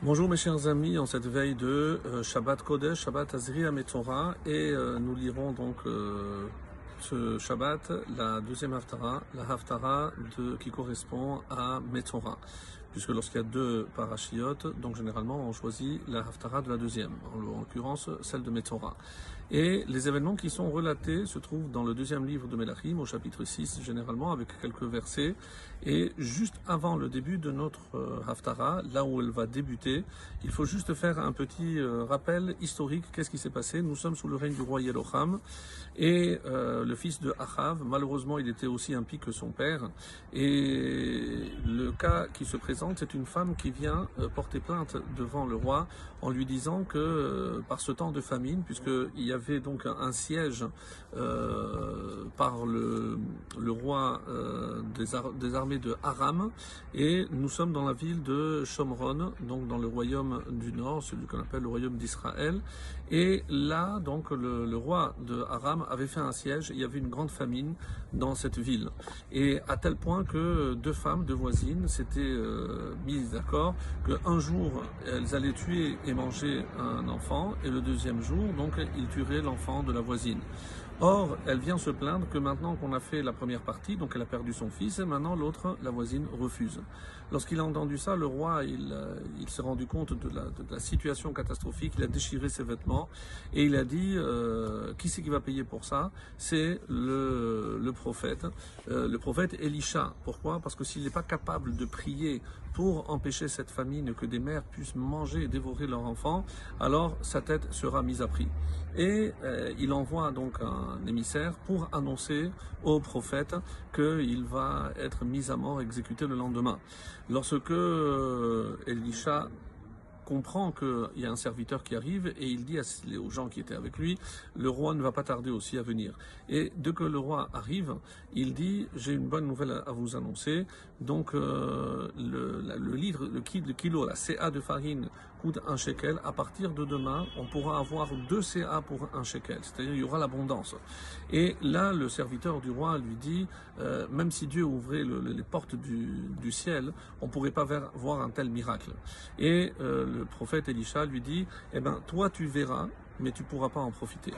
Bonjour mes chers amis, en cette veille de euh, Shabbat Kodesh, Shabbat Azri Metzora, et euh, nous lirons donc euh, ce Shabbat, la deuxième Haftara, la Haftara qui correspond à Metzora. Puisque lorsqu'il y a deux parachiotes, donc généralement on choisit la Haftara de la deuxième, en l'occurrence celle de Metzora. Et les événements qui sont relatés se trouvent dans le deuxième livre de Melachim, au chapitre 6, généralement avec quelques versets. Et juste avant le début de notre euh, Haftara, là où elle va débuter, il faut juste faire un petit euh, rappel historique. Qu'est-ce qui s'est passé? Nous sommes sous le règne du roi Yeroham et euh, le fils de Achav, malheureusement, il était aussi impie que son père. Et le cas qui se présente, c'est une femme qui vient porter plainte devant le roi en lui disant que par ce temps de famine, puisqu'il y avait donc un, siège euh, par le, roi euh, des, armées de Aram et nous sommes dans la ville de Shomron, donc dans le royaume du nord, celui qu'on appelle le royaume d'Israël. Et là, donc, le, roi de Aram avait fait un siège. Il y avait une grande famine dans cette ville. Et à tel point que deux femmes, deux voisines, euh, mises d'accord qu'un jour, elles allaient tuer et manger un enfant, et le deuxième jour, donc, ils tueraient l'enfant de la voisine. Or, elle vient se plaindre que maintenant qu'on a fait la première partie, donc elle a perdu son fils, et maintenant l'autre, la voisine, refuse. Lorsqu'il a entendu ça, le roi, il, euh, il s'est rendu compte de la, de la, situation catastrophique, il a déchiré ses vêtements, et il a dit, euh, qui c'est qui va payer pour ça? C'est le, le, prophète, euh, le prophète Elisha. Pourquoi? Parce que s'il n'est pas capable de prier pour empêcher cette famine, que des mères puissent manger et dévorer leurs enfants, alors sa tête sera mise à prix. Et euh, il envoie donc un un émissaire pour annoncer au prophète qu'il va être mis à mort, exécuté le lendemain. Lorsque euh, Elisha comprend qu'il y a un serviteur qui arrive et il dit aux gens qui étaient avec lui, le roi ne va pas tarder aussi à venir. Et dès que le roi arrive, il dit, j'ai une bonne nouvelle à vous annoncer. Donc euh, le, le, litre, le, kilo, la CA de farine coûte un shekel. À partir de demain, on pourra avoir deux CA pour un shekel. C'est-à-dire il y aura l'abondance. Et là, le serviteur du roi lui dit, euh, même si Dieu ouvrait le, les portes du, ciel, on pourrait pas voir un tel miracle. Et euh, le prophète Elisha lui dit, eh ben, toi tu verras, mais tu pourras pas en profiter.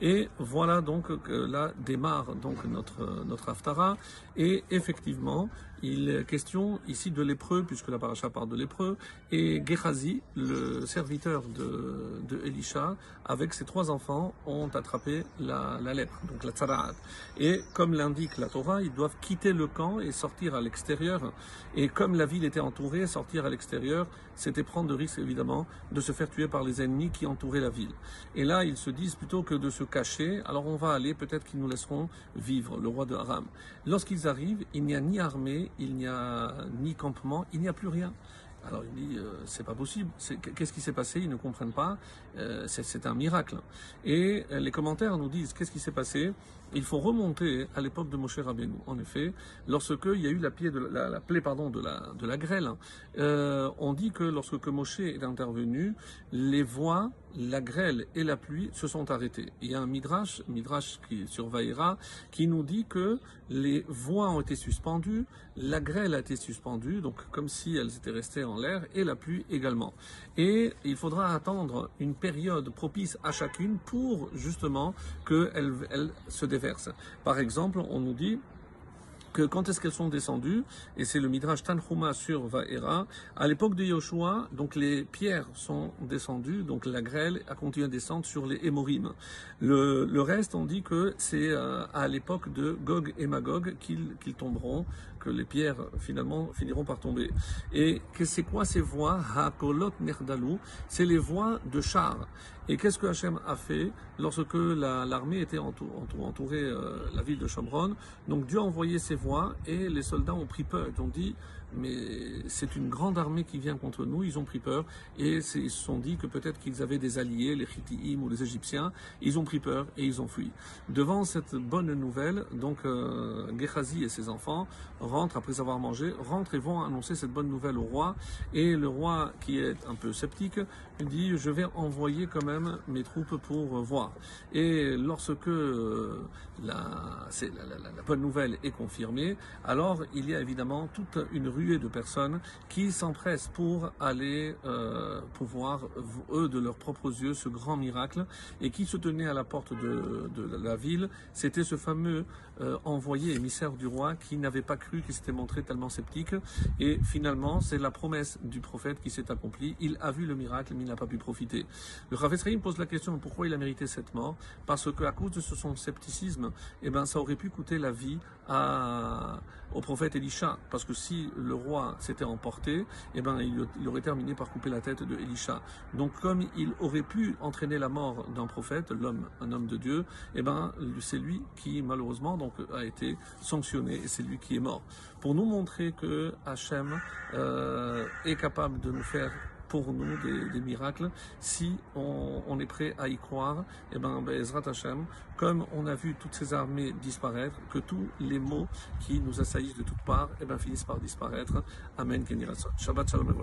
Et voilà donc que là démarre donc notre notre haftara. Et effectivement il est question ici de lépreux puisque la paracha parle de lépreux et Gehazi le serviteur de, de Elisha avec ses trois enfants ont attrapé la, la lèpre donc la tzaraat. Et comme l'indique la Torah ils doivent quitter le camp et sortir à l'extérieur. Et comme la ville était entourée sortir à l'extérieur c'était prendre le risque évidemment de se faire tuer par les ennemis qui entouraient la ville. Et là ils se disent plutôt que de se cachés, alors on va aller, peut-être qu'ils nous laisseront vivre, le roi de Aram. Lorsqu'ils arrivent, il n'y a ni armée, il n'y a ni campement, il n'y a plus rien. Alors il dit, euh, c'est pas possible. Qu'est-ce qui s'est passé? Ils ne comprennent pas. Euh, c'est un miracle. Et euh, les commentaires nous disent, qu'est-ce qui s'est passé? Il faut remonter à l'époque de Moshe Rabbeinu. En effet, lorsque il y a eu la, plaie de, la, grêle, euh, on dit que lorsque Moshe est intervenu, les voix, la grêle et la pluie se sont arrêtées. Il y a un midrash, midrash qui surveillera, qui nous dit que les voix ont été suspendues, la grêle a été suspendue, donc comme si elles étaient restées en l'air, et la pluie également. Et il faudra attendre une période propice à chacune pour justement qu'elles elle se Par exemple, on nous dit que quand est-ce qu'elles sont descendues, et c'est le Midrash Tanhuma sur Vaera, à l'époque de Yoshua, donc les pierres sont descendues, donc la grêle a continué à descendre sur les Hémorim. Le, reste, on dit que c'est euh, à l'époque de Gog et Magog qu'ils qu tomberont, que les pierres finalement finiront par tomber. Et que c'est quoi ces voix Hakolot Nerdalou C'est les voix de chars. Et qu'est-ce que Hachem a fait lorsque l'armée était entourée, euh, la ville de Shomron? Donc Dieu a envoyé ses voix et les soldats ont pris peur. Ils ont dit mais c'est une grande armée qui vient contre nous. Ils ont pris peur et ils se sont dit que peut-être qu'ils avaient des alliés, les Chittiim ou les Égyptiens. Ils ont pris peur et ils ont fui. Devant cette bonne nouvelle, donc euh, Gehazi et ses enfants rentrent après avoir mangé, rentrent et vont annoncer cette bonne nouvelle au roi. Et le roi, qui est un peu sceptique, dit je vais envoyer quand même mes troupes pour voir. Et lorsque euh, la bonne nouvelle est confirmée, alors il y a évidemment toute une de personnes qui s'empressent pour aller euh, pouvoir, eux, de leurs propres yeux, ce grand miracle, et qui se tenait à la porte de, de la ville. C'était ce fameux euh, envoyé émissaire du roi qui n'avait pas cru, qui s'était montré tellement sceptique. Et finalement, c'est la promesse du prophète qui s'est accomplie. Il a vu le miracle, mais il n'a pas pu profiter. Le Rav pose la question pourquoi il a mérité cette mort? Parce qu'à cause de son scepticisme, eh ben, ça aurait pu coûter la vie à, au prophète Elisha. Parce que si le roi s'était emporté, eh ben, il, aurait terminé par couper la tête de Elisha. Donc, comme il aurait pu entraîner la mort d'un prophète, l'homme, un homme de Dieu, eh ben, c'est lui qui, malheureusement, donc, a été sanctionné et c'est lui qui est mort. Pour nous montrer que Hachem euh, est capable de nous faire pour nous des, miracles si on, est prêt à y croire. Et eh ben, Ezrat Hashem, comme on a vu toutes ces armées disparaître, que tous les maux qui nous assaillissent de toutes parts, et eh ben, finissent par disparaître. Amen. Shabbat Shalom